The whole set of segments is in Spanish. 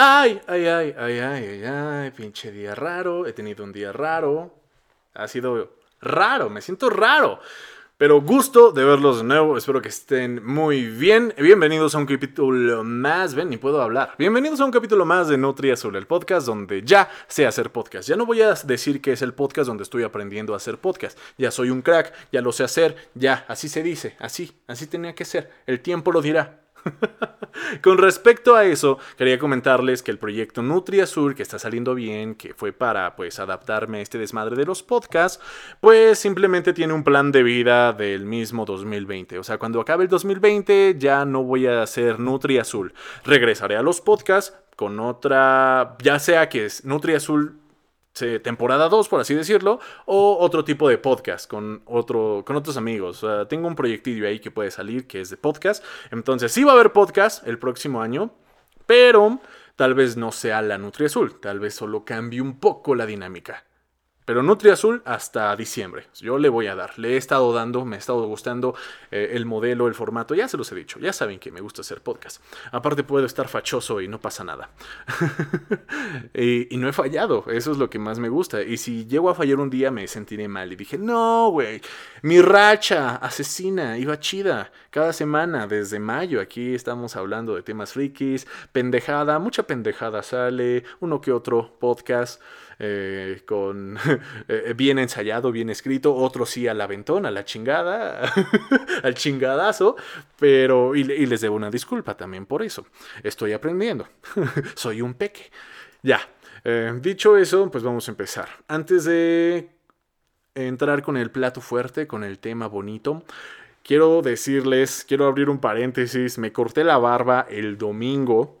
Ay, ay, ay, ay, ay, ay, ay, pinche día raro. He tenido un día raro. Ha sido raro, me siento raro. Pero gusto de verlos de nuevo, espero que estén muy bien. Bienvenidos a un capítulo más, ven, ni puedo hablar. Bienvenidos a un capítulo más de Nutria Azul, el podcast donde ya sé hacer podcast. Ya no voy a decir que es el podcast donde estoy aprendiendo a hacer podcast. Ya soy un crack, ya lo sé hacer, ya, así se dice, así, así tenía que ser. El tiempo lo dirá. Con respecto a eso, quería comentarles que el proyecto Nutria Sur, que está saliendo bien, que fue para pues adaptarme a este desmadre de los podcasts, pues simplemente tiene un plan de vida del mismo 2020. O sea, cuando acabe el 2020 ya no voy a hacer Nutria Azul. Regresaré a los podcasts con otra, ya sea que es Nutria Azul temporada 2, por así decirlo, o otro tipo de podcast con, otro, con otros amigos. tengo un proyectillo ahí que puede salir que es de podcast. Entonces sí va a haber podcast el próximo año, pero tal vez no sea la Nutri Azul, tal vez solo cambie un poco la dinámica. Pero Nutri Azul hasta diciembre. Yo le voy a dar. Le he estado dando, me ha estado gustando eh, el modelo, el formato. Ya se los he dicho. Ya saben que me gusta hacer podcast. Aparte puedo estar fachoso y no pasa nada. y, no he fallado. Eso es lo que más me gusta. Y si llego a fallar un día me sentiré mal. Y dije, no, güey. Mi racha asesina iba chida. Cada semana, desde mayo, aquí estamos hablando de temas frikis. Pendejada, mucha pendejada sale. Uno que otro podcast. Eh, con eh, bien ensayado, bien escrito, otro sí al aventón, a la chingada, al chingadazo, pero y, les debo una disculpa también por eso. Estoy aprendiendo, soy un peque. Ya, eh, dicho eso, pues vamos a empezar. Antes de entrar con el plato fuerte, con el tema bonito, quiero decirles, quiero abrir un paréntesis, me corté la barba el domingo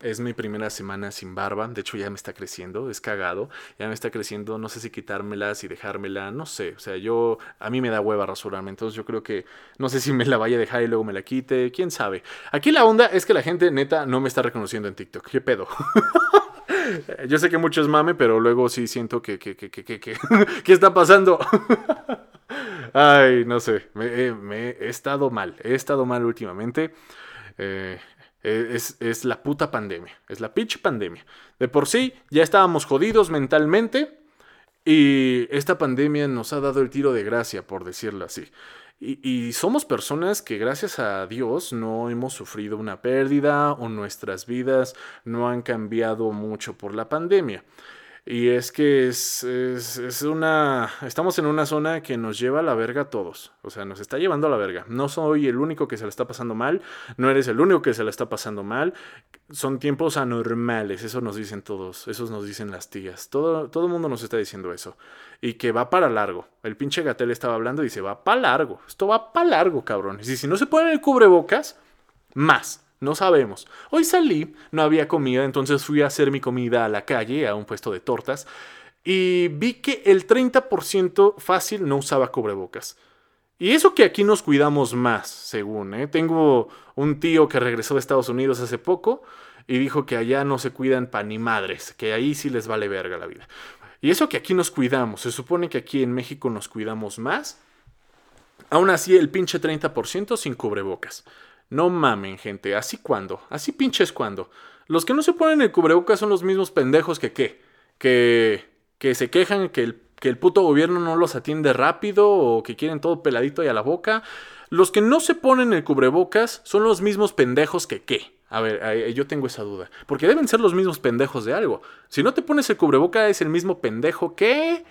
es mi primera semana sin barba. De hecho, ya me está creciendo. Es cagado. Ya me está creciendo. No sé si quitármela, si dejármela. No sé. O sea, yo. A mí me da hueva rasurarme. Entonces, yo creo que. No sé si me la vaya a dejar y luego me la quite. Quién sabe. Aquí la onda es que la gente, neta, no me está reconociendo en TikTok. ¿Qué pedo? yo sé que mucho es mame, pero luego sí siento que. que, que, que, ¿Qué está pasando? Ay, no sé. Me, me, he estado mal. He estado mal últimamente. Eh, eh, es, la puta pandemia. Es la pinche pandemia. De por sí, ya estábamos jodidos mentalmente. Y esta pandemia nos ha dado el tiro de gracia, por decirlo así. Y, y, somos personas que gracias a Dios no hemos sufrido una pérdida o nuestras vidas no han cambiado mucho por la pandemia. Y es que es, es, una... Estamos en una zona que nos lleva a la verga a todos. O sea, nos está llevando a la verga. No soy el único que se la está pasando mal. No eres el único que se la está pasando mal. Son tiempos anormales. Eso nos dicen todos. Eso nos dicen las tías. Todo, todo el mundo nos está diciendo eso. Y que va para largo. El pinche Gatel estaba hablando y dice, va para largo. Esto va para largo, cabrón. Y si no se ponen el cubrebocas, más. No sabemos. Hoy salí, no había comida, entonces fui a hacer mi comida a la calle, a un puesto de tortas, y vi que el 30% fácil no usaba cubrebocas. Y eso que aquí nos cuidamos más, según. ¿eh? Tengo un tío que regresó de Estados Unidos hace poco y dijo que allá no se cuidan pa' ni madres, que ahí sí les vale verga la vida. Y eso que aquí nos cuidamos, se supone que aquí en México nos cuidamos más. Aún así, el pinche 30% sin cubrebocas. No mamen, gente, así cuando, así pinches cuando. Los que no se ponen el cubrebocas son los mismos pendejos que qué, que, que se quejan que el, que el puto gobierno no los atiende rápido o que quieren todo peladito y a la boca. Los que no se ponen el cubrebocas son los mismos pendejos que qué. A ver, yo tengo esa duda. Porque deben ser los mismos pendejos de algo. Si no te pones el cubreboca es el mismo pendejo que...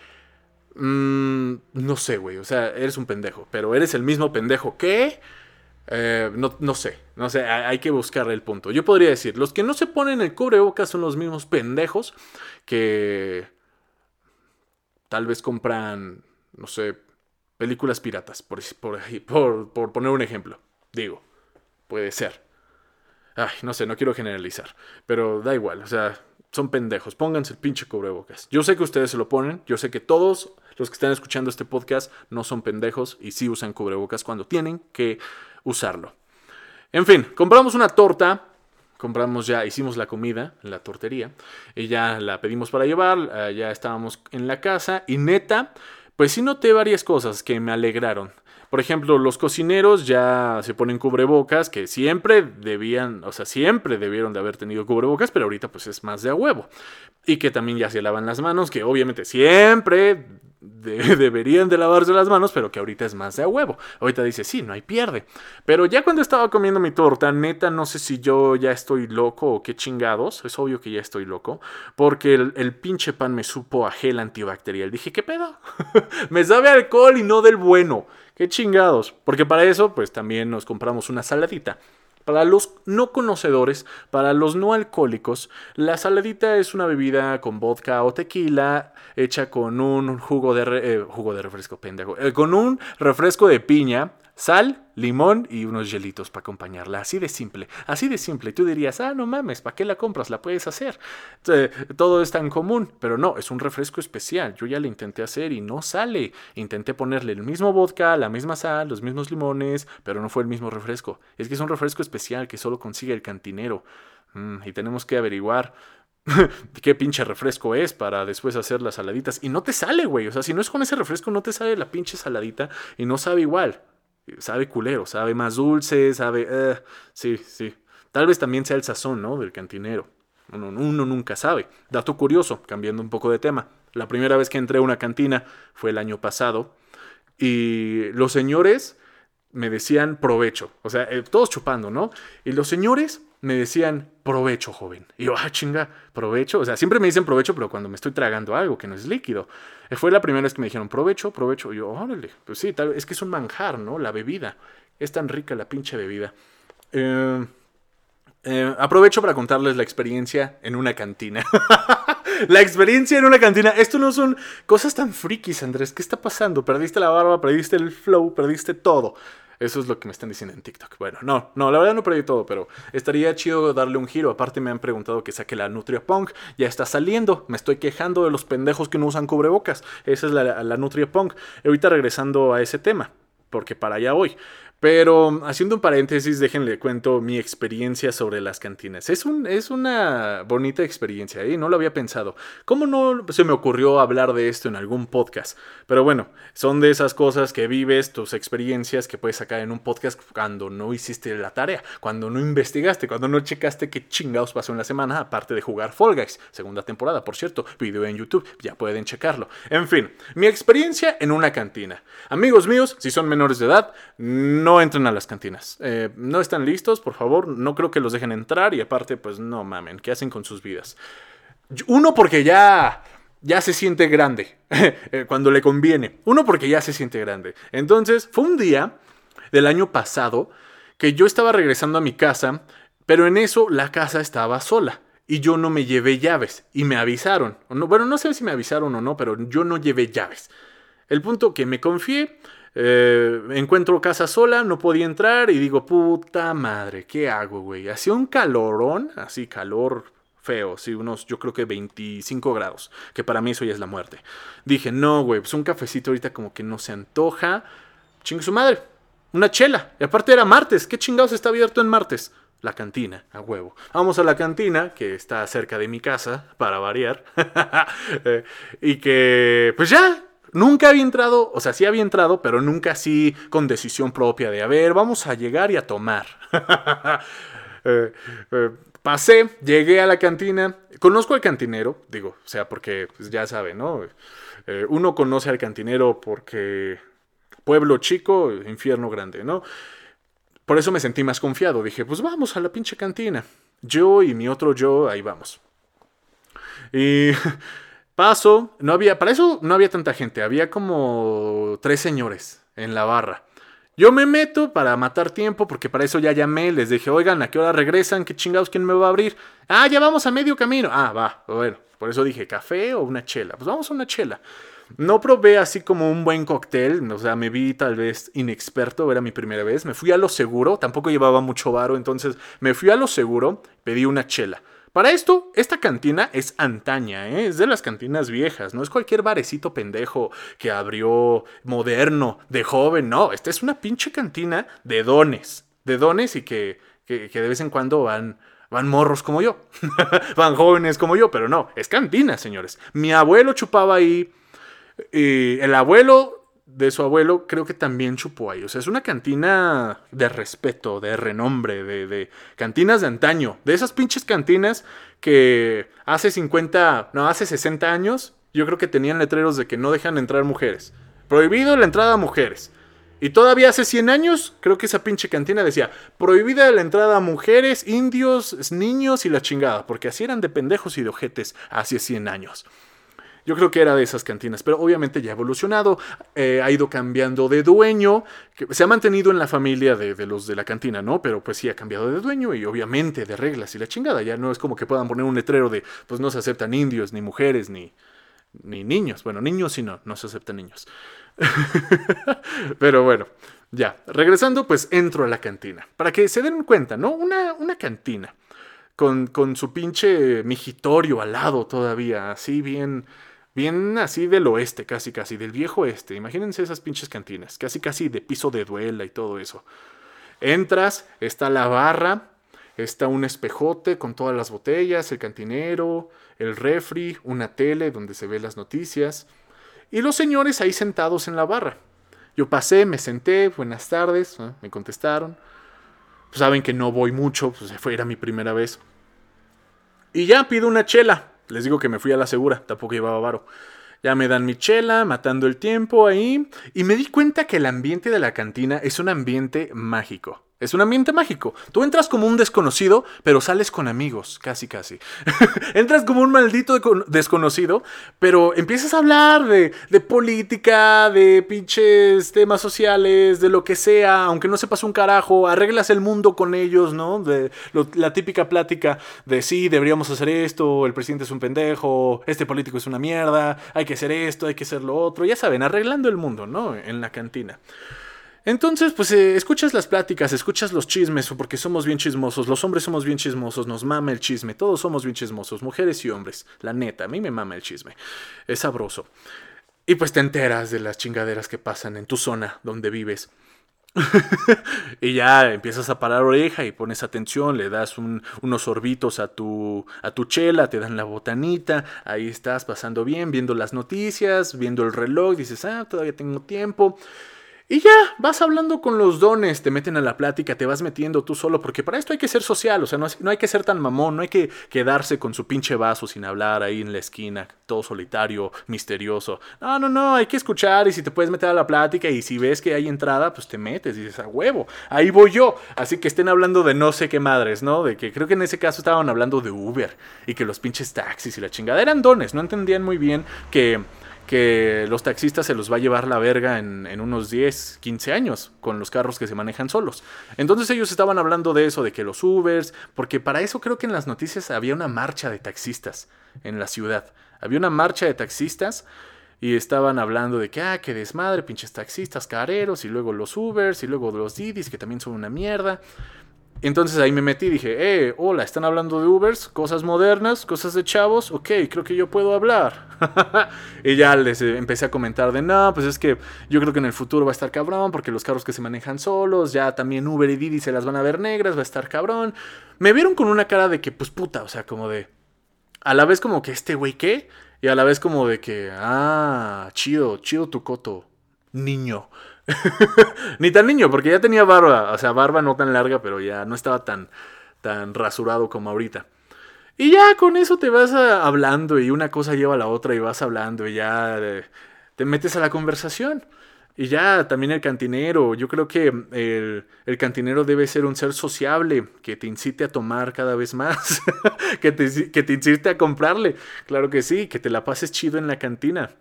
Mm, no sé, güey. O sea, eres un pendejo. Pero eres el mismo pendejo que... Eh, no, no, sé, no sé, hay, que buscarle el punto. Yo podría decir, los que no se ponen el cubrebocas son los mismos pendejos que tal vez compran, no sé, películas piratas, por, por, por poner un ejemplo. Digo, puede ser. Ay, no sé, no quiero generalizar, pero da igual, o sea, son pendejos, pónganse el pinche cubrebocas. Yo sé que ustedes se lo ponen, yo sé que todos los que están escuchando este podcast no son pendejos y sí usan cubrebocas cuando tienen que usarlo. En fin, compramos una torta. Compramos ya, hicimos la comida la tortería y ya la pedimos para llevar, eh, ya estábamos en la casa y neta, pues sí noté varias cosas que me alegraron. Por ejemplo, los cocineros ya se ponen cubrebocas, que siempre debían, o sea, siempre debieron de haber tenido cubrebocas, pero ahorita pues es más de a huevo. Y que también ya se lavan las manos, que obviamente siempre deberían de lavarse las manos, pero que ahorita es más de a huevo. Ahorita dice, sí, no hay pierde. Pero ya cuando estaba comiendo mi torta, neta, no sé si yo ya estoy loco o qué chingados. Es obvio que ya estoy loco. Porque el, el pinche pan me supo a gel antibacterial. Dije, ¿qué pedo? me sabe alcohol y no del bueno. Qué chingados. Porque para eso, pues también nos compramos una saladita. Para los no conocedores, para los no alcohólicos, la saladita es una bebida con vodka o tequila hecha con un jugo de, eh, jugo de refresco, pendejo, eh, con un refresco de piña Sal, limón y unos hielitos para acompañarla. Así de simple, así de simple. Tú dirías, ah, no mames, ¿para qué la compras? La puedes hacer. Todo es tan común, pero no, es un refresco especial. Yo ya la intenté hacer y no sale. Intenté ponerle el mismo vodka, la misma sal, los mismos limones, pero no fue el mismo refresco. Es que es un refresco especial que solo consigue el cantinero. Mm, y tenemos que averiguar qué pinche refresco es para después hacer las saladitas. Y no te sale, güey. O sea, si no es con ese refresco, no te sale la pinche saladita y no sabe igual sabe culero, sabe más dulce, sabe... Eh, sí, sí. Tal vez también sea el sazón, ¿no? Del cantinero. Uno, nunca sabe. Dato curioso, cambiando un poco de tema. La primera vez que entré a una cantina fue el año pasado y los señores me decían provecho. O sea, eh, todos chupando, ¿no? Y los señores me decían, provecho, joven. Y yo, ah, chinga, provecho. O sea, siempre me dicen provecho, pero cuando me estoy tragando algo que no es líquido. Eh, fue la primera vez que me dijeron, provecho, provecho. Y yo, órale, pues sí, tal, es que es un manjar, ¿no? La bebida. Es tan rica la pinche bebida. Eh, eh, aprovecho para contarles la experiencia en una cantina. la experiencia en una cantina. Esto no son cosas tan frikis, Andrés. ¿Qué está pasando? Perdiste la barba, perdiste el flow, perdiste todo. Eso es lo que me están diciendo en TikTok. Bueno, no, no, la verdad no perdí todo, pero estaría chido darle un giro. Aparte me han preguntado que saque la Nutria Punk. Ya está saliendo. Me estoy quejando de los pendejos que no usan cubrebocas. Esa es la, la Nutria Punk. Ahorita regresando a ese tema, porque para allá voy. Pero haciendo un paréntesis, déjenle cuento mi experiencia sobre las cantinas. Es, un, es una bonita experiencia, ¿eh? no lo había pensado. ¿Cómo no se me ocurrió hablar de esto en algún podcast? Pero bueno, son de esas cosas que vives, tus experiencias que puedes sacar en un podcast cuando no hiciste la tarea, cuando no investigaste, cuando no checaste qué chingados pasó en la semana, aparte de jugar Fall Guys, segunda temporada, por cierto, video en YouTube, ya pueden checarlo. En fin, mi experiencia en una cantina. Amigos míos, si son menores de edad, no entren a las cantinas. Eh, no están listos, por favor. No creo que los dejen entrar. Y aparte, pues no mamen. ¿Qué hacen con sus vidas? Uno, porque ya. Ya se siente grande. Eh, cuando le conviene. Uno, porque ya se siente grande. Entonces, fue un día del año pasado que yo estaba regresando a mi casa. Pero en eso la casa estaba sola y yo no me llevé llaves y me avisaron. bueno, no sé si me avisaron o no, pero yo no llevé llaves. El punto que me confié, eh, encuentro casa sola, no podía entrar y digo, puta madre, ¿qué hago, güey? Hacía un calorón, así calor feo, sí, unos yo creo que 25 grados, que para mí eso ya es la muerte. Dije, no, güey, pues un cafecito ahorita como que no se antoja. Chingue su madre, una chela. Y aparte era martes, ¿qué chingados está abierto en martes? La cantina, a huevo. Vamos a la cantina, que está cerca de mi casa, para variar. Eh, y que, pues ya, Nunca había entrado, o sea, sí había entrado, pero nunca así con decisión propia de, a ver, vamos a llegar y a tomar. Eh, eh, pasé, llegué a la cantina, conozco al cantinero, digo, o sea, porque pues, ya sabe, ¿no? Eh, uno conoce al cantinero porque pueblo chico, infierno grande, ¿no? Por eso me sentí más confiado, dije, pues vamos a la pinche cantina. Yo y mi otro yo, ahí vamos. Y Paso, no había, para eso no había tanta gente, había como tres señores en la barra. Yo me meto para matar tiempo, porque para eso ya llamé, les dije, oigan, ¿a qué hora regresan? ¿Qué chingados quién me va a abrir? Ah, ya vamos a medio camino. Ah, va, bueno, por eso dije, ¿café o una chela? Pues vamos a una chela. No probé así como un buen cóctel, o sea, me vi tal vez inexperto, era mi primera vez. Me fui a lo seguro, tampoco llevaba mucho varo, entonces me fui a lo seguro, pedí una chela. Para esto, esta cantina es antaña, ¿eh? es de las cantinas viejas, no es cualquier barecito pendejo que abrió moderno, de joven, no, esta es una pinche cantina de dones, de dones y que, que, de vez en cuando van, van morros como yo, van jóvenes como yo, pero no, es cantina, señores. Mi abuelo chupaba ahí, y el abuelo de su abuelo, creo que también chupó ahí. O sea, es una cantina de respeto, de renombre, de, de, cantinas de antaño. De esas pinches cantinas que hace 50, no, hace 60 años, yo creo que tenían letreros de que no dejan entrar mujeres. Prohibido la entrada a mujeres. Y todavía hace 100 años, creo que esa pinche cantina decía, prohibida la entrada a mujeres, indios, niños y la chingada, porque así eran de pendejos y de ojetes hace 100 años. Yo creo que era de esas cantinas, pero obviamente ya ha evolucionado, eh, ha ido cambiando de dueño, se ha mantenido en la familia de, de, los de la cantina, ¿no? Pero pues sí ha cambiado de dueño y obviamente de reglas y la chingada. Ya no es como que puedan poner un letrero de, pues no se aceptan indios, ni mujeres, ni, ni niños. Bueno, niños sí no, no se aceptan niños. Pero bueno, ya. Regresando, pues entro a la cantina. Para que se den cuenta, ¿no? Una, una cantina. Con, con su pinche mijitorio al lado todavía, así bien, bien así del oeste, casi casi, del viejo oeste. Imagínense esas pinches cantinas, casi casi de piso de duela y todo eso. Entras, está la barra, está un espejote con todas las botellas, el cantinero, el refri, una tele donde se ve las noticias y los señores ahí sentados en la barra. Yo pasé, me senté, buenas tardes, me contestaron. Saben que no voy mucho, pues fue, era mi primera vez. Y ya pido una chela. Les digo que me fui a la segura, tampoco llevaba varo. Ya me dan mi chela, matando el tiempo ahí. Y me di cuenta que el ambiente de la cantina es un ambiente mágico. Es un ambiente mágico. Tú entras como un desconocido, pero sales con amigos, casi casi. entras como un maldito desconocido, pero empiezas a hablar de, de, política, de pinches temas sociales, de lo que sea, aunque no sepas un carajo, arreglas el mundo con ellos, ¿no? De la típica plática de sí, deberíamos hacer esto, el presidente es un pendejo, este político es una mierda, hay que hacer esto, hay que hacer lo otro, ya saben, arreglando el mundo, ¿no? En la cantina. Entonces, pues eh, escuchas las pláticas, escuchas los chismes, porque somos bien chismosos, los hombres somos bien chismosos, nos mama el chisme, todos somos bien chismosos, mujeres y hombres, la neta, a mí me mama el chisme, es sabroso. Y pues te enteras de las chingaderas que pasan en tu zona donde vives. y ya empiezas a parar oreja y pones atención, le das unos sorbitos a tu, a tu chela, te dan la botanita, ahí estás pasando bien, viendo las noticias, viendo el reloj, dices, ah, todavía tengo tiempo. Y ya, vas hablando con los dones, te meten a la plática, te vas metiendo tú solo, porque para esto hay que ser social, o sea, no, no, hay que ser tan mamón, no hay que quedarse con su pinche vaso sin hablar ahí en la esquina, todo solitario, misterioso. No, no, no, hay que escuchar y si te puedes meter a la plática y si ves que hay entrada, pues te metes y dices, a huevo, ahí voy yo. Así que estén hablando de no sé qué madres, ¿no? De que creo que en ese caso estaban hablando de Uber y que los pinches taxis y la chingada eran dones, no entendían muy bien que que los taxistas se los va a llevar la verga en, unos 10, 15 años con los carros que se manejan solos. Entonces ellos estaban hablando de eso, de que los Ubers, porque para eso creo que en las noticias había una marcha de taxistas en la ciudad. Había una marcha de taxistas y estaban hablando de que, ah, qué desmadre, pinches taxistas careros, y luego los Ubers, y luego los Didis, que también son una mierda. Entonces ahí me metí dije, eh, hola, están hablando de Ubers, cosas modernas, cosas de chavos, ok, creo que yo puedo hablar. y ya les eh, empecé a comentar de, no, pues es que yo creo que en el futuro va a estar cabrón, porque los carros que se manejan solos, ya también Uber y Didi se las van a ver negras, va a estar cabrón. Me vieron con una cara de que, pues puta, o sea, como de, a la vez como que este güey qué, y a la vez como de que, ah, chido, chido tu coto, niño. Ni tan niño, porque ya tenía barba. O sea, barba no tan larga, pero ya no estaba tan, tan rasurado como ahorita. Y ya con eso te vas hablando y una cosa lleva a la otra y vas hablando y ya eh, te metes a la conversación. Y ya también el cantinero, yo creo que el, el, cantinero debe ser un ser sociable, que te incite a tomar cada vez más, que, te, que te incite a comprarle, claro que sí, que te la pases chido en la cantina.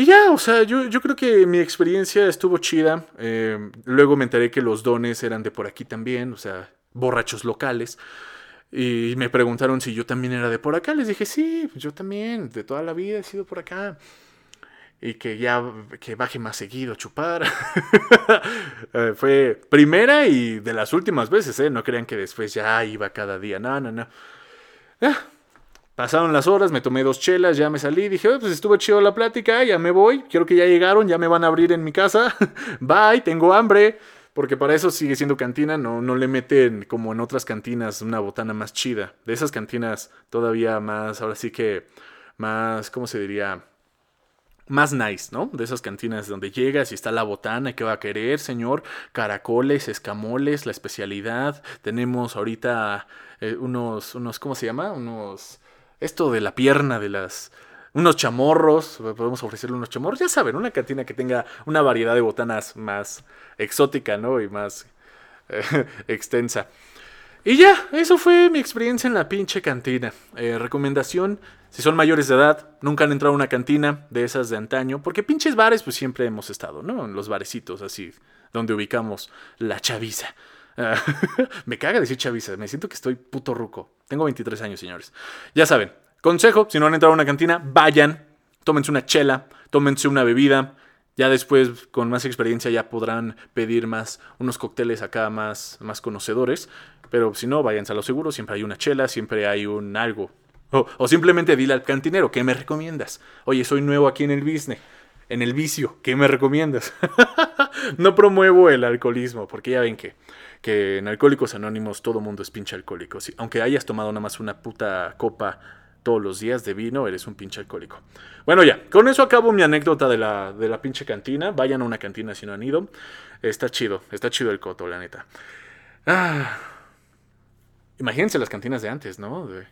Y ya, o sea, yo, yo creo que mi experiencia estuvo chida. Eh, luego me enteré que los dones eran de por aquí también, o sea, borrachos locales. Y me preguntaron si yo también era de por acá. Les dije, sí, yo también, de toda la vida he sido por acá. Y que ya, que baje más seguido a chupar. Eh, fue primera y de las últimas veces, ¿eh? No crean que después ya iba cada día. No, no, no. Ah, Pasaron las horas, me tomé dos chelas, ya me salí, dije, pues estuvo chido la plática, ya me voy, quiero que ya llegaron, ya me van a abrir en mi casa, bye, tengo hambre, porque para eso sigue siendo cantina, no, no le meten como en otras cantinas una botana más chida, de esas cantinas todavía más, ahora sí que más, ¿cómo se diría? más nice, ¿no? De esas cantinas donde llegas y está la botana, ¿qué va a querer, señor? Caracoles, escamoles, la especialidad. Tenemos ahorita eh, unos, unos, ¿cómo se llama? Unos, esto de la pierna de las, unos chamorros, podemos ofrecerle unos chamorros, ya saben, una cantina que tenga una variedad de botanas más exótica, ¿no? Y más eh, extensa. Y ya, eso fue mi experiencia en la pinche cantina. Eh, recomendación, si son mayores de edad, nunca han entrado a una cantina de esas de antaño, porque pinches bares pues siempre hemos estado, ¿no? En los barecitos así, donde ubicamos la chaviza. me caga decir chaviza, me siento que estoy puto ruco. Tengo 23 años, señores. Ya saben, consejo, si no han entrado a una cantina, vayan, tómense una chela, tómense una bebida, ya después, con más experiencia, ya podrán pedir más, unos cócteles acá más, más conocedores. Pero si no, váyanse a lo seguro, siempre hay una chela, siempre hay un algo. O, simplemente dile al cantinero, ¿qué me recomiendas? Oye, soy nuevo aquí en el business, en el vicio, ¿qué me recomiendas? no promuevo el alcoholismo, porque ya ven que, que en Alcohólicos Anónimos todo mundo es pinche alcohólico. aunque hayas tomado nada más una puta copa todos los días de vino, eres un pinche alcohólico. Bueno, ya, con eso acabo mi anécdota de la, de la pinche cantina. Vayan a una cantina si no han ido. Está chido, está chido el coto, la neta. Ah, imagínense las cantinas de antes, ¿no? De,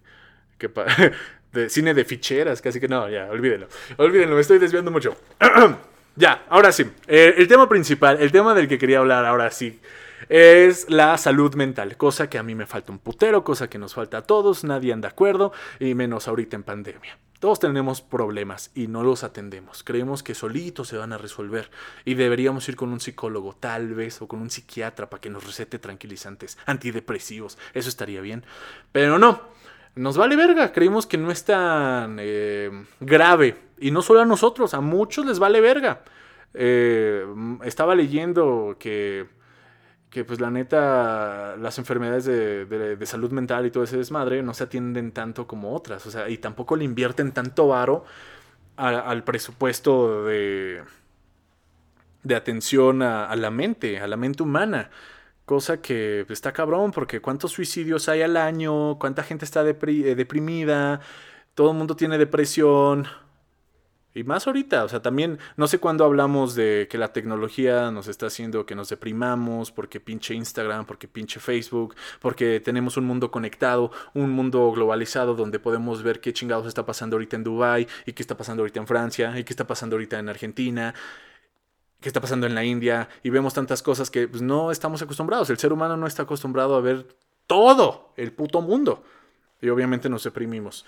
de cine de ficheras, casi que no, ya, olvídenlo. Olvídenlo, me estoy desviando mucho. ya, ahora sí. Eh, el tema principal, el tema del que quería hablar ahora sí es la salud mental, cosa que a mí me falta un putero, cosa que nos falta a todos, nadie anda de acuerdo, y menos ahorita en pandemia. Todos tenemos problemas y no los atendemos. Creemos que solitos se van a resolver y deberíamos ir con un psicólogo, tal vez, o con un psiquiatra para que nos recete tranquilizantes, antidepresivos. Eso estaría bien. Pero no, nos vale verga. Creemos que no es tan eh, grave. Y no solo a nosotros, a muchos les vale verga. Eh, estaba leyendo que que pues la neta las enfermedades de, salud mental y todo ese desmadre no se atienden tanto como otras, o sea, y tampoco le invierten tanto varo al presupuesto de, de atención a, la mente, a la mente humana. Cosa que pues, está cabrón, porque cuántos suicidios hay al año, cuánta gente está deprimida, todo el mundo tiene depresión, y más ahorita, o sea, también no sé cuándo hablamos de que la tecnología nos está haciendo que nos deprimamos, porque pinche Instagram, porque pinche Facebook, porque tenemos un mundo conectado, un mundo globalizado donde podemos ver qué chingados está pasando ahorita en Dubai y qué está pasando ahorita en Francia y qué está pasando ahorita en Argentina qué está pasando en la India y vemos tantas cosas que pues, no estamos acostumbrados. El ser humano no está acostumbrado a ver todo el puto mundo. Y obviamente nos deprimimos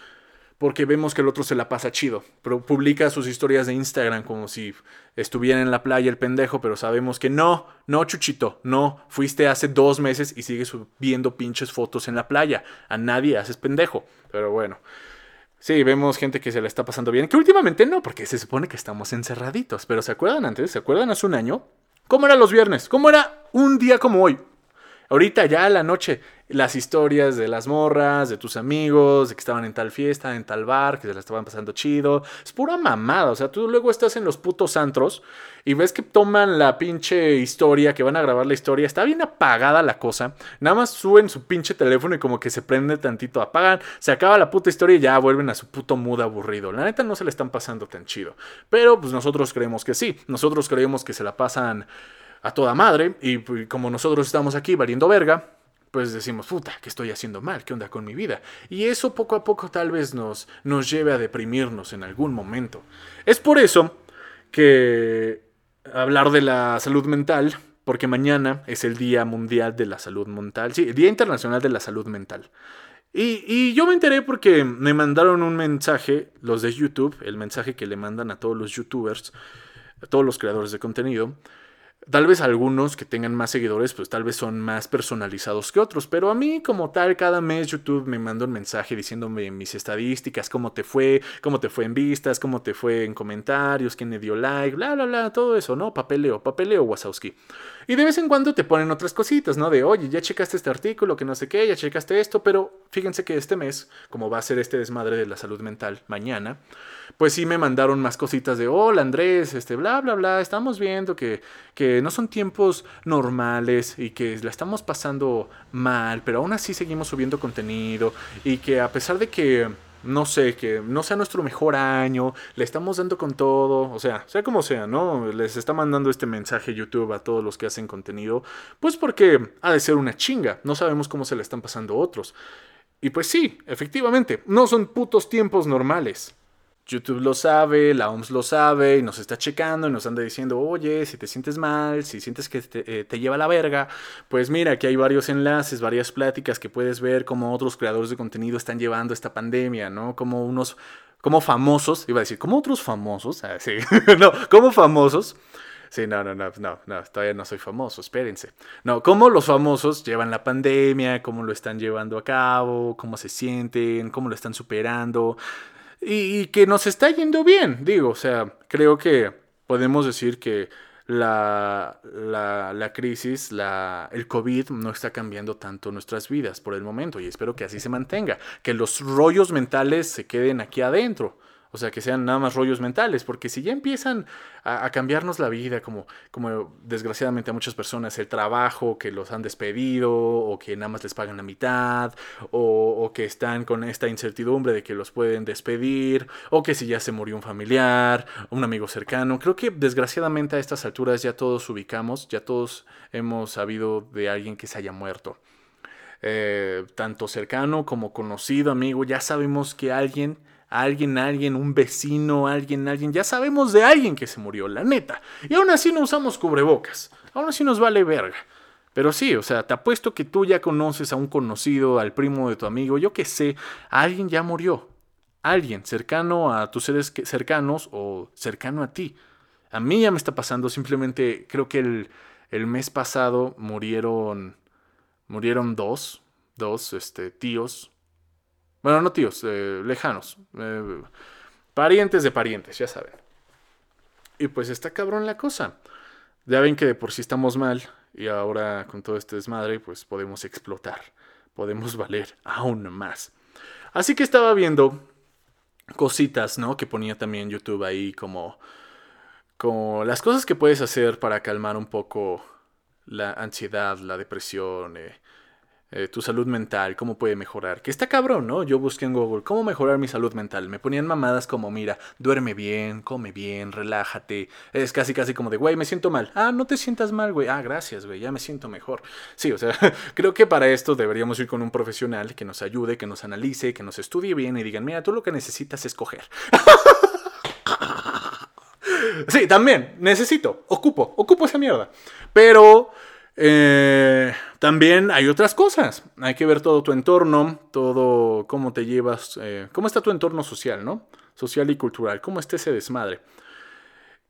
porque vemos que el otro se la pasa chido. Pero publica sus historias de Instagram como si estuviera en la playa el pendejo, pero sabemos que no, no, Chuchito, no, fuiste hace dos meses y sigues subiendo pinches fotos en la playa. A nadie haces pendejo. Pero bueno. Sí, vemos gente que se la está pasando bien, que últimamente no, porque se supone que estamos encerraditos. Pero ¿se acuerdan antes? ¿Se acuerdan hace un año? ¿Cómo eran los viernes? ¿Cómo era un día como hoy? Ahorita ya a la noche, las historias de las morras, de tus amigos, de que estaban en tal fiesta, en tal bar, que se la estaban pasando chido. Es pura mamada. O sea, tú luego estás en los putos antros y ves que toman la pinche historia, que van a grabar la historia. Está bien apagada la cosa. Nada más suben su pinche teléfono y como que se prende tantito, apagan, se acaba la puta historia y ya vuelven a su puto mood aburrido. La neta no se le están pasando tan chido. Pero pues nosotros creemos que sí. Nosotros creemos que se la pasan a toda madre y pues, como nosotros estamos aquí valiendo verga, pues decimos, puta, ¿qué estoy haciendo mal? ¿Qué onda con mi vida? Y eso poco a poco tal vez nos, nos lleve a deprimirnos en algún momento. Es por eso que hablar de la salud mental, porque mañana es el Día Mundial de la Salud Mental, sí, el Día Internacional de la Salud Mental. Y, y, yo me enteré porque me mandaron un mensaje, los de YouTube, el mensaje que le mandan a todos los youtubers, a todos los creadores de contenido, Tal vez algunos que tengan más seguidores, pues tal vez son más personalizados que otros, pero a mí como tal, cada mes YouTube me manda un mensaje diciéndome mis estadísticas, cómo te fue, cómo te fue en vistas, cómo te fue en comentarios, quién me dio like, bla, bla, bla, todo eso, ¿no? Papeleo, papeleo, Wasowski. Y de vez en cuando te ponen otras cositas, ¿no? De, oye, ya checaste este artículo, que no sé qué, ya checaste esto, pero fíjense que este mes, como va a ser este desmadre de la salud mental mañana, pues sí me mandaron más cositas de, hola Andrés, este, bla, bla, bla, estamos viendo que, que no son tiempos normales y que la estamos pasando mal, pero aún así seguimos subiendo contenido y que a pesar de que no sé, que no sea nuestro mejor año, le estamos dando con todo, o sea, sea como sea, ¿no? Les está mandando este mensaje YouTube a todos los que hacen contenido, pues porque ha de ser una chinga, no sabemos cómo se le están pasando otros. Y pues sí, efectivamente, no son putos tiempos normales. YouTube lo sabe, la OMS lo sabe y nos está checando y nos anda diciendo, oye, si te sientes mal, si sientes que te, eh, lleva la verga, pues mira, aquí hay varios enlaces, varias pláticas que puedes ver cómo otros creadores de contenido están llevando esta pandemia, ¿no? Como unos, como famosos, iba a decir, como otros famosos, ah, sí, no, como famosos. Sí, no, no, no, no, no, todavía no soy famoso, espérense. No, cómo los famosos llevan la pandemia, cómo lo están llevando a cabo, cómo se sienten, cómo lo están superando y, que nos está yendo bien, digo, o sea, creo que podemos decir que la, la, la, crisis, la, el COVID no está cambiando tanto nuestras vidas por el momento y espero que así se mantenga, que los rollos mentales se queden aquí adentro. O sea, que sean nada más rollos mentales, porque si ya empiezan a, cambiarnos la vida, como, como desgraciadamente a muchas personas, el trabajo, que los han despedido, o que nada más les pagan la mitad, o, que están con esta incertidumbre de que los pueden despedir, o que si ya se murió un familiar, un amigo cercano, creo que desgraciadamente a estas alturas ya todos ubicamos, ya todos hemos sabido de alguien que se haya muerto. Eh, tanto cercano como conocido, amigo, ya sabemos que alguien alguien, alguien, un vecino, alguien, alguien. Ya sabemos de alguien que se murió, la neta. Y aún así no usamos cubrebocas. Aún así nos vale verga. Pero sí, o sea, te apuesto que tú ya conoces a un conocido, al primo de tu amigo, yo que sé, alguien ya murió. Alguien cercano a tus seres cercanos o cercano a ti. A mí ya me está pasando, simplemente creo que el, el mes pasado murieron, murieron dos, dos este, tíos bueno, no tíos, eh, lejanos. Eh, parientes de parientes, ya saben. Y pues está cabrón la cosa. Ya ven que de por sí estamos mal y ahora con todo este desmadre pues podemos explotar, podemos valer aún más. Así que estaba viendo cositas, ¿no? Que ponía también YouTube ahí como, como las cosas que puedes hacer para calmar un poco la ansiedad, la depresión, eh, eh, tu salud mental, cómo puede mejorar. Que está cabrón, ¿no? Yo busqué en Google cómo mejorar mi salud mental. Me ponían mamadas como, mira, duerme bien, come bien, relájate. Es casi, casi como de, güey, me siento mal. Ah, no te sientas mal, güey. Ah, gracias, güey, ya me siento mejor. Sí, o sea, creo que para esto deberíamos ir con un profesional que nos ayude, que nos analice, que nos estudie bien y digan, mira, tú lo que necesitas es coger. sí, también, necesito, ocupo, ocupo esa mierda. Pero eh, también hay otras cosas. Hay que ver todo tu entorno, todo cómo te llevas, eh, cómo está tu entorno social, ¿no? Social y cultural, cómo está ese desmadre.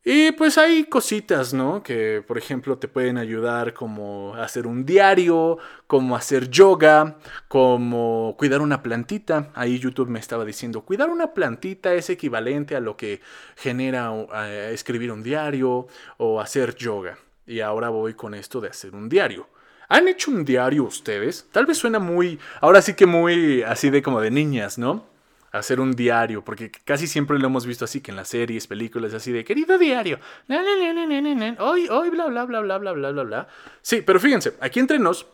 Y pues hay cositas, ¿no? Que por ejemplo te pueden ayudar como hacer un diario, como hacer yoga, como cuidar una plantita. Ahí YouTube me estaba diciendo, cuidar una plantita es equivalente a lo que genera eh, escribir un diario o hacer yoga. Y ahora voy con esto de hacer un diario. ¿Han hecho un diario ustedes? Tal vez suena muy, ahora sí que muy así de como de niñas, ¿no? Hacer un diario, porque casi siempre lo hemos visto así, que en las series, películas, así de, querido diario, hoy, hoy, bla, bla, bla, bla, bla, bla, bla, bla. Sí, pero fíjense, aquí entre nos,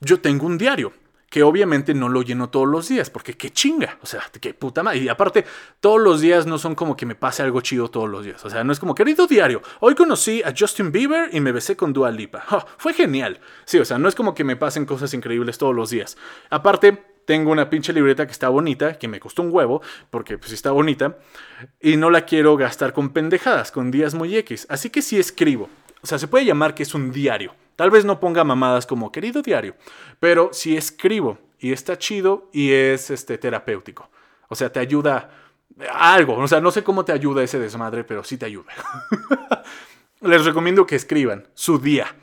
yo tengo un diario que obviamente no lo lleno todos los días, porque qué chinga, o sea, qué puta madre. Y aparte, todos los días no son como que me pase algo chido todos los días. O sea, no es como, querido diario, hoy conocí a Justin Bieber y me besé con Dua Lipa. fue genial. Sí, o sea, no es como que me pasen cosas increíbles todos los días. Aparte, tengo una pinche libreta que está bonita, que me costó un huevo, porque pues está bonita, y no la quiero gastar con pendejadas, con días muy X. Así que sí escribo. O sea, se puede llamar que es un diario. Tal vez no ponga mamadas como querido diario, pero si escribo y está chido y es este terapéutico. O sea, te ayuda algo. O sea, no sé cómo te ayuda ese desmadre, pero sí te ayuda. Les recomiendo que escriban su día.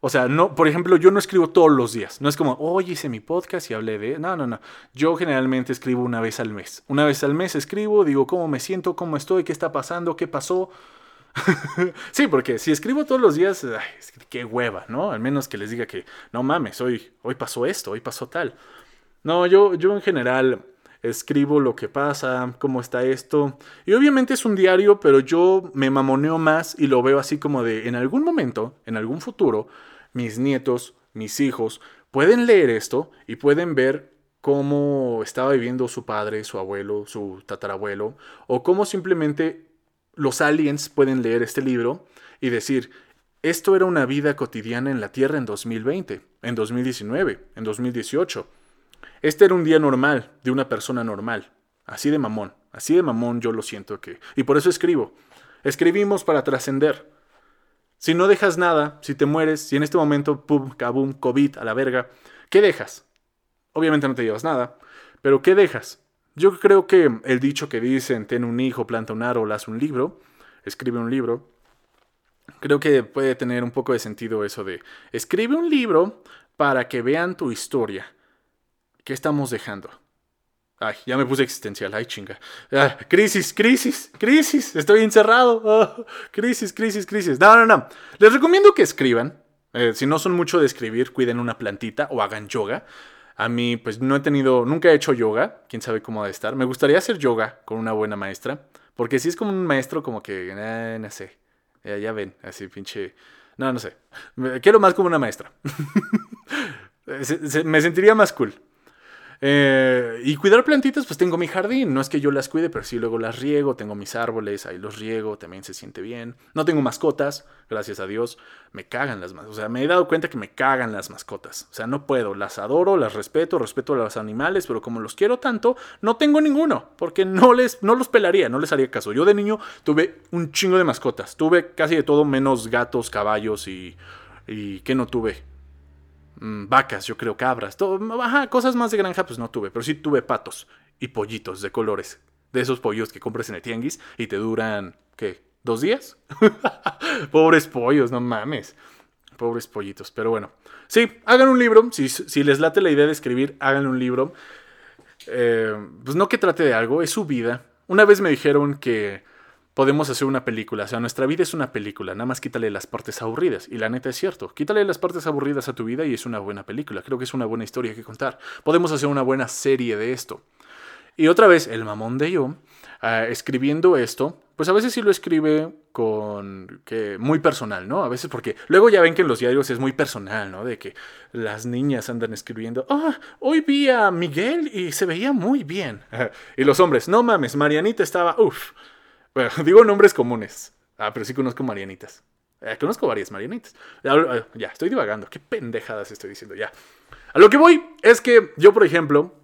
O sea, no, por ejemplo, yo no escribo todos los días. No es como, oye, hice mi podcast y hablé de. No, no, no. Yo generalmente escribo una vez al mes. Una vez al mes escribo, digo cómo me siento, cómo estoy, qué está pasando, qué pasó. sí, porque si escribo todos los días, qué hueva, ¿no? Al menos que les diga que, no mames, hoy, hoy pasó esto, hoy pasó tal. No, yo, yo en general escribo lo que pasa, cómo está esto. Y obviamente es un diario, pero yo me mamoneo más y lo veo así como de, en algún momento, en algún futuro, mis nietos, mis hijos, pueden leer esto y pueden ver cómo estaba viviendo su padre, su abuelo, su tatarabuelo, o cómo simplemente los aliens pueden leer este libro y decir, esto era una vida cotidiana en la Tierra en 2020, en 2019, en 2018. Este era un día normal de una persona normal. Así de mamón, así de mamón yo lo siento que... Y por eso escribo. Escribimos para trascender. Si no dejas nada, si te mueres, si en este momento, pum, kabum, COVID, a la verga, ¿qué dejas? Obviamente no te llevas nada, pero ¿qué dejas? Yo creo que el dicho que dicen, ten un hijo, planta un árbol, haz un libro, escribe un libro, creo que puede tener un poco de sentido eso de, escribe un libro para que vean tu historia. ¿Qué estamos dejando? Ay, ya me puse existencial, ay chinga. Ah, crisis, crisis, crisis, estoy encerrado. Ah, crisis, crisis, crisis. No, no, no. Les recomiendo que escriban. Eh, si no son mucho de escribir, cuiden una plantita o hagan yoga. A mí, pues no he tenido, nunca he hecho yoga, quién sabe cómo va a estar. Me gustaría hacer yoga con una buena maestra, porque si es como un maestro, como que, no sé, ya ven, así pinche, no, no sé. quiero más como una maestra. me sentiría más cool. Eh, y cuidar plantitas, pues tengo mi jardín. No es que yo las cuide, pero sí luego las riego. Tengo mis árboles, ahí los riego, también se siente bien. No tengo mascotas, gracias a Dios. Me cagan las mascotas. O sea, me he dado cuenta que me cagan las mascotas. O sea, no puedo. Las adoro, las respeto, respeto a los animales, pero como los quiero tanto, no tengo ninguno. Porque no, les, no los pelaría, no les haría caso. Yo de niño tuve un chingo de mascotas. Tuve casi de todo menos gatos, caballos y... ¿Y no tuve? Mm, vacas, yo creo, cabras, todo, cosas más de granja pues no tuve, pero sí tuve patos y pollitos de colores, de esos pollos que compras en el tianguis y te duran, ¿qué? ¿Dos días? Pobres pollos, no mames. Pobres pollitos, pero bueno. Sí, hagan un libro, si, si les late la idea de escribir, hagan un libro. Eh, pues no que trate de algo, es su vida. Una vez me dijeron que podemos hacer una película. O sea, nuestra vida es una película, nada más quítale las partes aburridas. Y la neta es cierto, quítale las partes aburridas a tu vida y es una buena película. Creo que es una buena historia que contar. Podemos hacer una buena serie de esto. Y otra vez, el mamón de yo, ah, escribiendo esto, pues a veces sí lo escribe con que muy personal, ¿no? A veces porque luego ya ven que en los diarios es muy personal, ¿no? De que las niñas andan escribiendo, ah, hoy vi a Miguel y se veía muy bien. y los hombres, no mames, Marianita estaba, uff, bueno, digo nombres comunes. Ah, pero sí conozco Marianitas. Eh, conozco varias Marianitas. Ya, estoy divagando. Qué pendejadas estoy diciendo ya. A lo que voy es que yo, por ejemplo,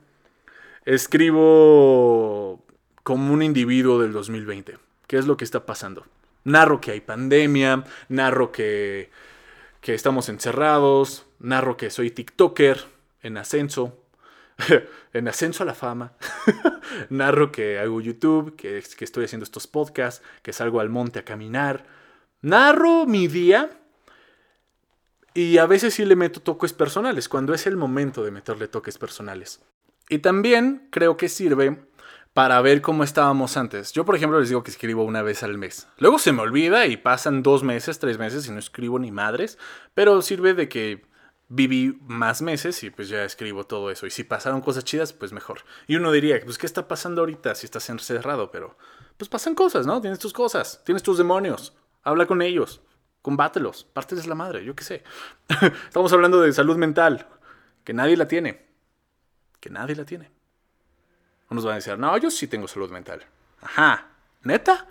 escribo como un individuo del 2020. ¿Qué es lo que está pasando? Narro que hay pandemia, narro que, que estamos encerrados, narro que soy TikToker en ascenso, en ascenso a la fama, narro que hago YouTube, que, estoy haciendo estos podcasts, que salgo al monte a caminar. Narro mi día y a veces sí le meto toques personales, cuando es el momento de meterle toques personales. Y también creo que sirve para ver cómo estábamos antes. Yo, por ejemplo, les digo que escribo una vez al mes. Luego se me olvida y pasan dos meses, tres meses y no escribo ni madres, pero sirve de que viví más meses y pues ya escribo todo eso. Y si pasaron cosas chidas, pues mejor. Y uno diría, pues ¿qué está pasando ahorita si estás encerrado? Pero pues pasan cosas, ¿no? Tienes tus cosas, tienes tus demonios. Habla con ellos, combátelos, párteles la madre, yo qué sé. Estamos hablando de salud mental, que nadie la tiene. Que nadie la tiene. Unos van a decir, no, yo sí tengo salud mental. Ajá, ¿neta?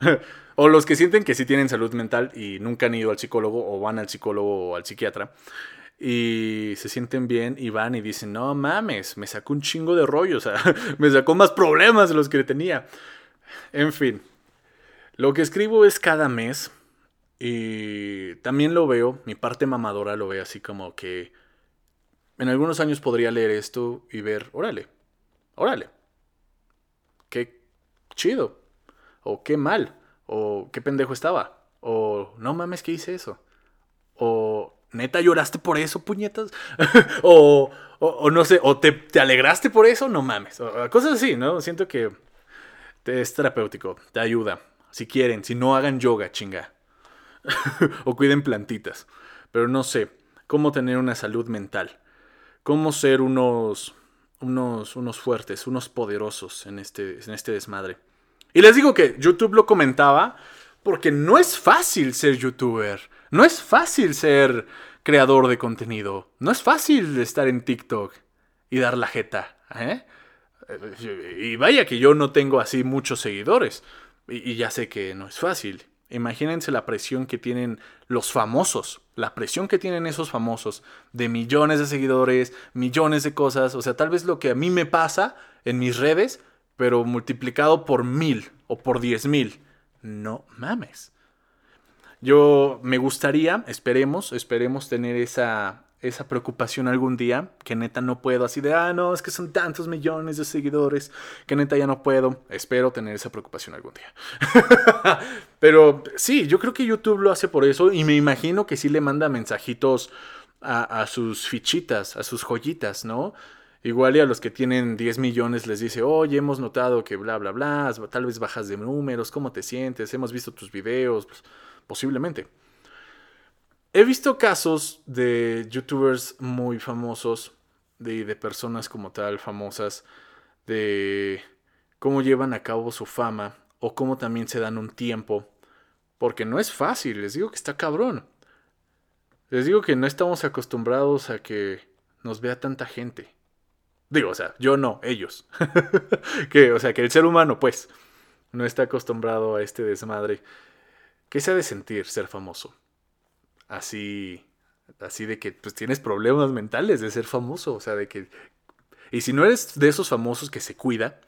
o los que sienten que sí tienen salud mental y nunca han ido al psicólogo o van al psicólogo o al psiquiatra y se sienten bien y van y dicen, no mames, me sacó un chingo de rollo, o sea, me sacó más problemas de los que tenía. En fin, lo que escribo es cada mes y también lo veo, mi parte mamadora lo ve así como que en algunos años podría leer esto y ver, órale, órale, qué chido, o qué mal, o qué pendejo estaba, o no mames que hice eso, o ¿Neta lloraste por eso, puñetas? o, o, no sé, o te, alegraste por eso, no mames. cosas así, ¿no? Siento que es terapéutico, te ayuda. Si quieren, si no hagan yoga, chinga. o cuiden plantitas. Pero no sé, cómo tener una salud mental. Cómo ser unos, unos, unos fuertes, unos poderosos en este, en este desmadre. Y les digo que YouTube lo comentaba porque no es fácil ser youtuber. No es fácil ser creador de contenido. No es fácil estar en TikTok. y dar la jeta. ¿eh? Y vaya que yo no tengo así muchos seguidores. Y, ya sé que no es fácil. Imagínense la presión que tienen los famosos, la presión que tienen esos famosos de millones de seguidores, millones de cosas, o sea, tal vez lo que a mí me pasa en mis redes, pero multiplicado por mil o por diez mil. No mames. Yo me gustaría, esperemos, esperemos tener esa, esa preocupación algún día, que neta no puedo, así de, ah, no, es que son tantos millones de seguidores, que neta ya no puedo. Espero tener esa preocupación algún día. Pero sí, yo creo que YouTube lo hace por eso y me imagino que sí le manda mensajitos a, a sus fichitas, a sus joyitas, ¿no? Igual y a los que tienen 10 millones les dice, oye, hemos notado que bla, bla, bla, tal vez bajas de números, ¿cómo te sientes? Hemos visto tus videos, pues, posiblemente. He visto casos de youtubers muy famosos, de, de personas como tal famosas, de cómo llevan a cabo su fama o cómo también se dan un tiempo. Porque no es fácil, les digo que está cabrón. Les digo que no estamos acostumbrados a que nos vea tanta gente. Digo, o sea, yo no, ellos. que, o sea, que el ser humano, pues, no está acostumbrado a este desmadre. ¿Qué se ha de sentir ser famoso? así, así de que pues tienes problemas mentales de ser famoso, o sea, de que... Y si no eres de esos famosos que se cuida,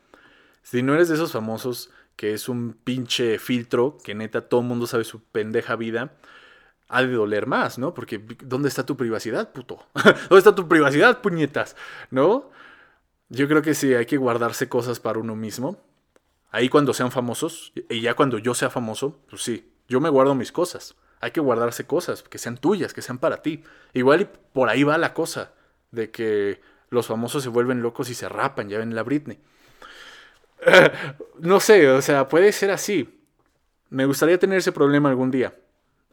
si no eres de esos famosos que es un pinche filtro, que neta todo el mundo sabe su pendeja vida, ha de doler más, ¿no? Porque ¿dónde está tu privacidad, puto? ¿Dónde está tu privacidad, puñetas? ¿No? Yo creo que sí, hay que guardarse cosas para uno mismo. Ahí cuando sean famosos, y ya cuando yo sea famoso, pues sí, yo me guardo mis cosas hay que guardarse cosas que sean tuyas, que sean para ti. Igual y por ahí va la cosa de que los famosos se vuelven locos y se rapan, ya ven la Britney. no sé, o sea, puede ser así. Me gustaría tener ese problema algún día.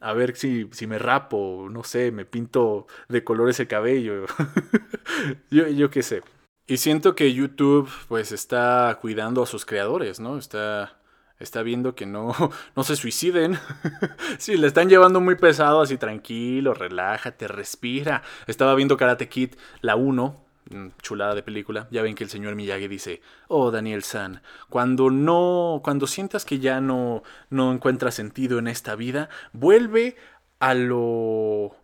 A ver si, si me rapo, no sé, me pinto de colores el cabello. yo, yo qué sé. Y siento que YouTube pues está cuidando a sus creadores, ¿no? Está está viendo que no, no se suiciden. sí, le están llevando muy pesado, así tranquilo, relájate, respira. Estaba viendo Karate Kid, la 1, mm, chulada de película. Ya ven que el señor Miyagi dice, oh Daniel San, cuando no, cuando sientas que ya no, no encuentras sentido en esta vida, vuelve a lo,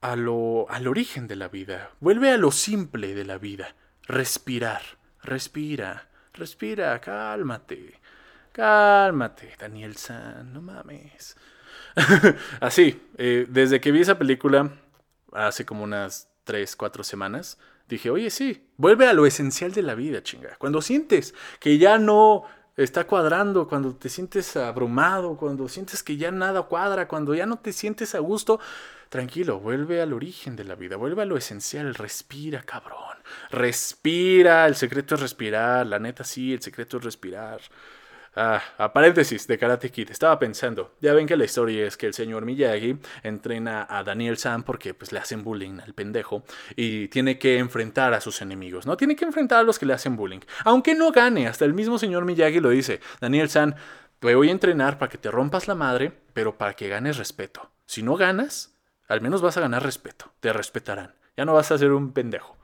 a lo, al origen de la vida. Vuelve a lo simple de la vida. Respirar, respira, respira, cálmate. Cálmate, Daniel San, no mames. Así, eh, desde que vi esa película, hace como unas 3, 4 semanas, dije, oye, sí, vuelve a lo esencial de la vida, chinga. Cuando sientes que ya no está cuadrando, cuando te sientes abrumado, cuando sientes que ya nada cuadra, cuando ya no te sientes a gusto, tranquilo, vuelve al origen de la vida, vuelve a lo esencial, respira, cabrón. Respira, el secreto es respirar, la neta sí, el secreto es respirar. Ah, a paréntesis de Karate Kid, estaba pensando, ya ven que la historia es que el señor Miyagi entrena a Daniel San porque pues le hacen bullying al pendejo y tiene que enfrentar a sus enemigos, ¿no? Tiene que enfrentar a los que le hacen bullying. Aunque no gane, hasta el mismo señor Miyagi lo dice, Daniel San, te voy a entrenar para que te rompas la madre, pero para que ganes respeto. Si no ganas, al menos vas a ganar respeto, te respetarán, ya no vas a ser un pendejo.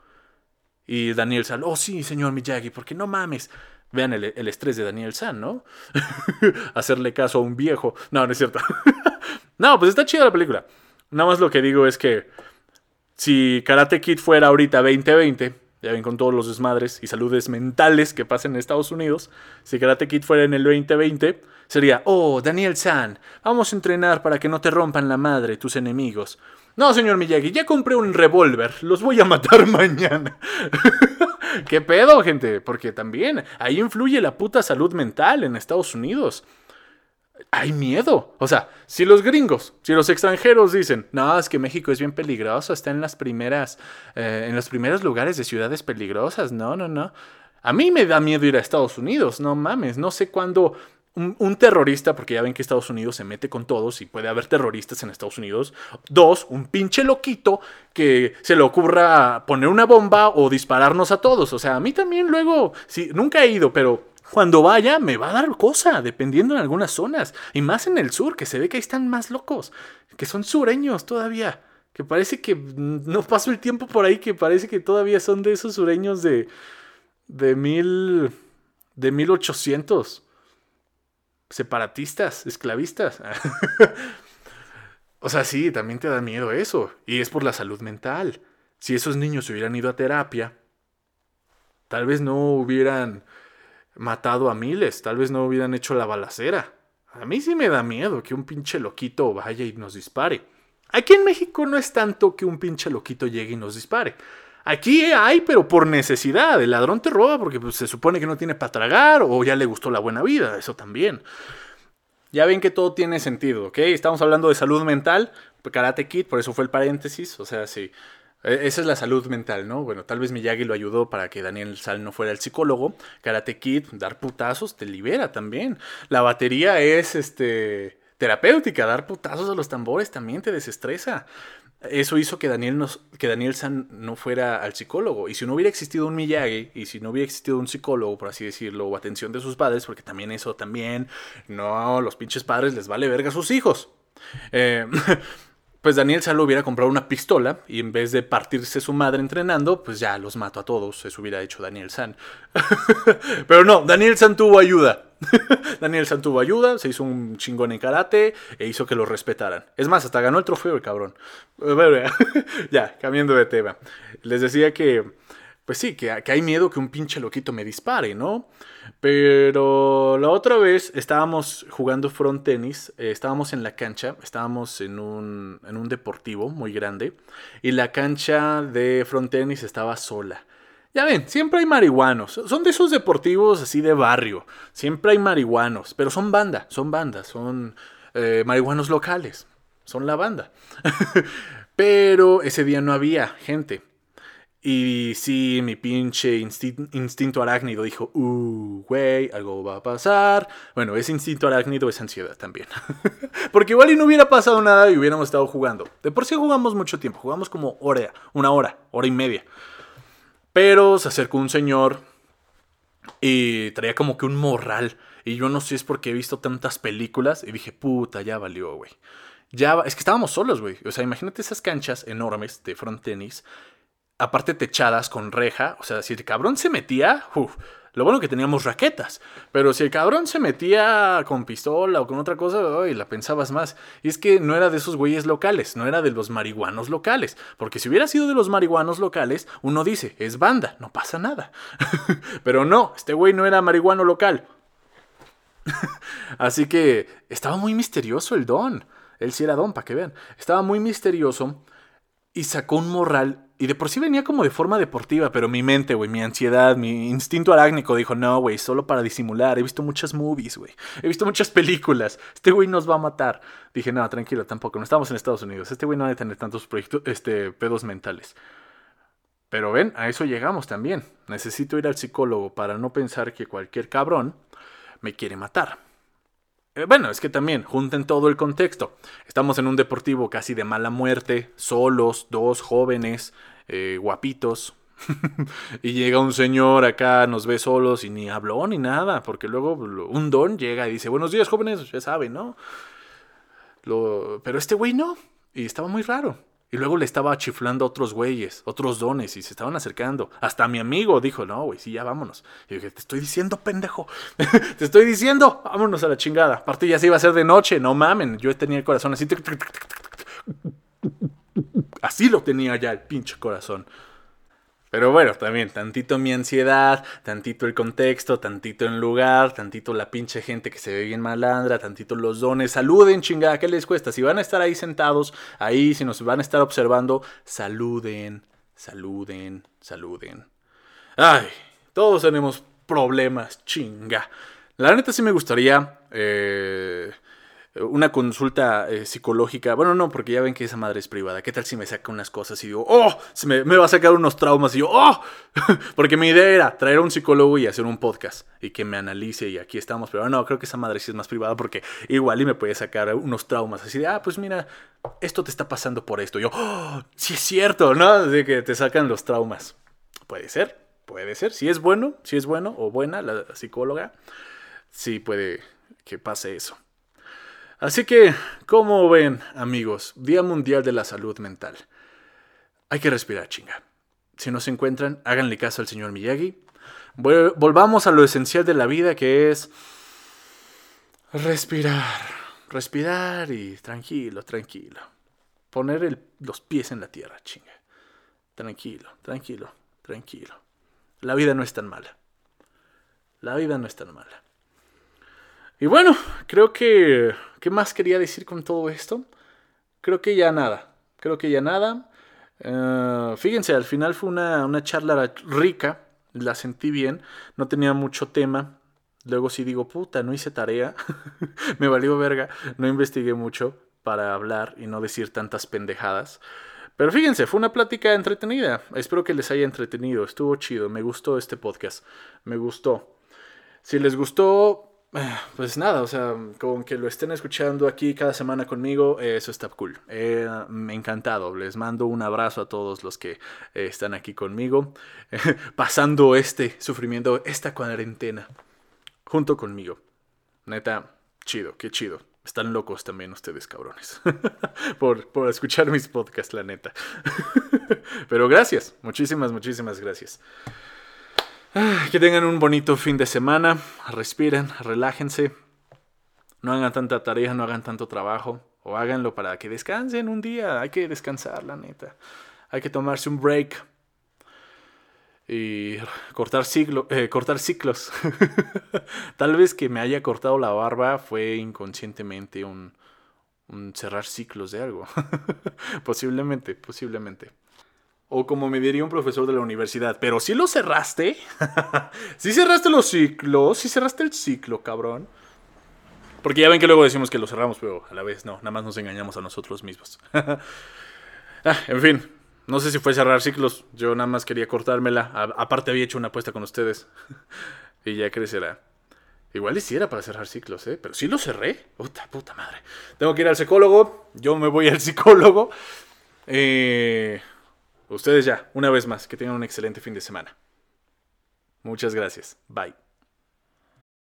Y Daniel San, oh sí, señor Miyagi, porque no mames. Vean el, estrés de Daniel San, ¿no? Hacerle caso a un viejo. No, no es cierto. no, pues está chida la película. Nada más lo que digo es que si Karate Kid fuera ahorita 2020, ya ven con todos los desmadres y saludes mentales que pasen en Estados Unidos, si Karate Kid fuera en el 2020, sería, oh, Daniel San, vamos a entrenar para que no te rompan la madre tus enemigos. No, señor Miyagi, ya compré un revólver, los voy a matar mañana. ¿Qué pedo, gente? Porque también ahí influye la puta salud mental en Estados Unidos. Hay miedo. O sea, si los gringos, si los extranjeros dicen, no, es que México es bien peligroso, está en las primeras, eh, en los primeros lugares de ciudades peligrosas. No, no, no. A mí me da miedo ir a Estados Unidos, no mames. No sé cuándo un, terrorista, porque ya ven que Estados Unidos se mete con todos y puede haber terroristas en Estados Unidos. Dos, un pinche loquito que se le ocurra poner una bomba o dispararnos a todos. O sea, a mí también luego, sí, nunca he ido, pero cuando vaya me va a dar cosa, dependiendo en algunas zonas. Y más en el sur, que se ve que ahí están más locos, que son sureños todavía. Que parece que no pasó el tiempo por ahí, que parece que todavía son de esos sureños de, de mil, de 1800. Separatistas, esclavistas. o sea, sí, también te da miedo eso. Y es por la salud mental. Si esos niños hubieran ido a terapia, tal vez no hubieran matado a miles, tal vez no hubieran hecho la balacera. A mí sí me da miedo que un pinche loquito vaya y nos dispare. Aquí en México no es tanto que un pinche loquito llegue y nos dispare. Aquí hay, pero por necesidad. El ladrón te roba porque pues, se supone que no tiene para tragar o ya le gustó la buena vida. Eso también. Ya ven que todo tiene sentido, ¿ok? Estamos hablando de salud mental. Karate Kid, por eso fue el paréntesis. O sea, sí. E, esa es la salud mental, ¿no? Bueno, tal vez Miyagi lo ayudó para que Daniel Sal no fuera el psicólogo. Karate Kid, dar putazos, te libera también. La batería es este terapéutica, dar putazos a los tambores también te desestresa. Eso hizo que Daniel, nos, que Daniel San no fuera al psicólogo. Y si no hubiera existido un Miyagi, y si no hubiera existido un psicólogo, por así decirlo, o atención de sus padres, porque también eso también, no, los pinches padres les vale verga a sus hijos. Eh, pues Daniel San lo hubiera comprado una pistola y en vez de partirse su madre entrenando, pues ya los mato a todos. Eso hubiera hecho Daniel San. Pero no, Daniel San tuvo ayuda. Daniel San tuvo ayuda, se hizo un chingón en karate e hizo que lo respetaran. Es más, hasta ganó el trofeo el cabrón. ya, cambiando de tema. Les decía que pues sí, que, hay miedo que un pinche loquito me dispare, ¿no? Pero la otra vez estábamos jugando front tenis, eh, estábamos en la cancha, estábamos en un, en un deportivo muy grande y la cancha de front tenis estaba sola. Ya ven, siempre hay marihuanos. Son de esos deportivos así de barrio. Siempre hay marihuanos, pero son banda, son bandas, son eh, marihuanos locales. Son la banda. pero ese día no había gente. Y sí, mi pinche instinto arácnido dijo, uh, güey, algo va a pasar. Bueno, ese instinto arácnido es ansiedad también. Porque igual y no hubiera pasado nada y hubiéramos estado jugando. De por sí jugamos mucho tiempo, jugamos como hora, una hora, hora y media. Pero se acercó un señor y traía como que un morral. Y yo no sé si es porque he visto tantas películas y dije, puta, ya valió, güey. Ya, es que estábamos solos, güey. O sea, imagínate esas canchas enormes de front tenis aparte techadas con reja. O sea, si el cabrón se metía, lo bueno que teníamos raquetas. Pero si el cabrón se metía con pistola o con otra cosa, uy, la pensabas más. Y es que no era de esos güeyes locales, no era de los marihuanos locales. Porque si hubiera sido de los marihuanos locales, uno dice, es banda, no pasa nada. Pero no, este güey no era marihuano local. Así que estaba muy misterioso el don. Él sí era don, para que vean. Estaba muy misterioso y sacó un morral y de por sí venía como de forma deportiva, pero mi mente, güey, mi ansiedad, mi instinto arácnico dijo, no, güey, solo para disimular. He visto muchas movies, güey. He visto muchas películas. Este güey nos va a matar. Dije, no, tranquilo, tampoco. No estamos en Estados Unidos. Este güey no debe tener tantos proyectos, este, pedos mentales. Pero ven, a eso llegamos también. Necesito ir al psicólogo para no pensar que cualquier cabrón me quiere matar. Eh, bueno, es que también, junten todo el contexto. Estamos en un deportivo casi de mala muerte, solos, dos jóvenes, eh, guapitos. y llega un señor acá, nos ve solos y ni habló ni nada, porque luego un don llega y dice, buenos días jóvenes, ya saben, ¿no? Pero este güey no, y estaba muy raro. Y luego le estaba chiflando a otros güeyes, otros dones, y se estaban acercando. Hasta mi amigo dijo, no, güey, sí, ya vámonos. Y dije, te estoy diciendo, pendejo. te estoy diciendo, vámonos a la chingada. Aparte ya se iba a hacer de noche, no mamen. Yo tenía el corazón así. Así lo tenía ya el pinche corazón. Pero bueno, también tantito mi ansiedad, tantito el contexto, tantito el lugar, tantito la pinche gente que se ve bien malandra, tantito los dones. Saluden, chingada, ¿qué les cuesta? Si van a estar ahí sentados, ahí, si nos van a estar observando, saluden, saluden, saluden. Ay, todos tenemos problemas, chinga. La neta sí me gustaría eh, una consulta eh, psicológica. Bueno, no, porque ya ven que esa madre es privada. ¿Qué tal si me saca unas cosas y digo, oh, se me, va a sacar unos traumas y yo, oh, porque mi idea era traer a un psicólogo y hacer un podcast y que me analice y aquí estamos. Pero no, creo que esa madre sí es más privada porque igual y me puede sacar unos traumas así de, ah, pues mira, esto te está pasando por esto. Y yo, oh, sí es cierto, ¿no? De que te sacan los traumas. Puede ser, puede ser. Si es bueno, si es bueno o buena la psicóloga, sí puede que pase eso. Así que, como ven, amigos, Día Mundial de la Salud Mental. Hay que respirar, chinga. Si no se encuentran, háganle caso al señor Miyagi. Volvamos a lo esencial de la vida, que es respirar. Respirar y tranquilo, tranquilo. Poner los pies en la tierra, chinga. Tranquilo, tranquilo, tranquilo. La vida no es tan mala. La vida no es tan mala. Y bueno, creo que... ¿Qué más quería decir con todo esto? Creo que ya nada. Creo que ya nada. Eh, fíjense, al final fue una, una charla rica. La sentí bien. No tenía mucho tema. Luego sí digo, puta, no hice tarea. Me valió verga. No investigué mucho para hablar y no decir tantas pendejadas. Pero fíjense, fue una plática entretenida. Espero que les haya entretenido. Estuvo chido. Me gustó este podcast. Me gustó. Si les gustó, pues nada, o sea, con que lo estén escuchando aquí cada semana conmigo, eso está cool. Eh, encantado. Les mando un abrazo a todos los que eh, están aquí conmigo, pasando este sufrimiento, esta cuarentena, junto conmigo. Neta, chido, qué chido. Están locos también ustedes, cabrones, por, por escuchar mis podcasts, la neta. Pero gracias, muchísimas, muchísimas gracias. Que tengan un bonito fin de semana. Respiren, relájense. No hagan tanta tarea, no hagan tanto trabajo. O háganlo para que descansen un día. Hay que descansar, la neta. Hay que tomarse un break. Y cortar, eh, cortar ciclos. Tal vez que me haya cortado la barba fue inconscientemente un, un cerrar ciclos de algo. posiblemente, posiblemente. O como me diría un profesor de la universidad, pero si lo cerraste. si cerraste los ciclos, si cerraste el ciclo, cabrón. Porque ya ven que luego decimos que lo cerramos, pero a la vez no, nada más nos engañamos a nosotros mismos. Ah, en fin, no sé si fue cerrar ciclos, yo nada más quería cortármela. aparte había hecho una apuesta con ustedes. y ya crecerá. Igual hiciera para cerrar ciclos, ¿eh? Pero sí lo cerré. Puta, puta madre. Tengo que ir al psicólogo. Yo me voy al psicólogo. Eh... Ustedes ya, una vez más, que tengan un excelente fin de semana. Muchas gracias. Bye.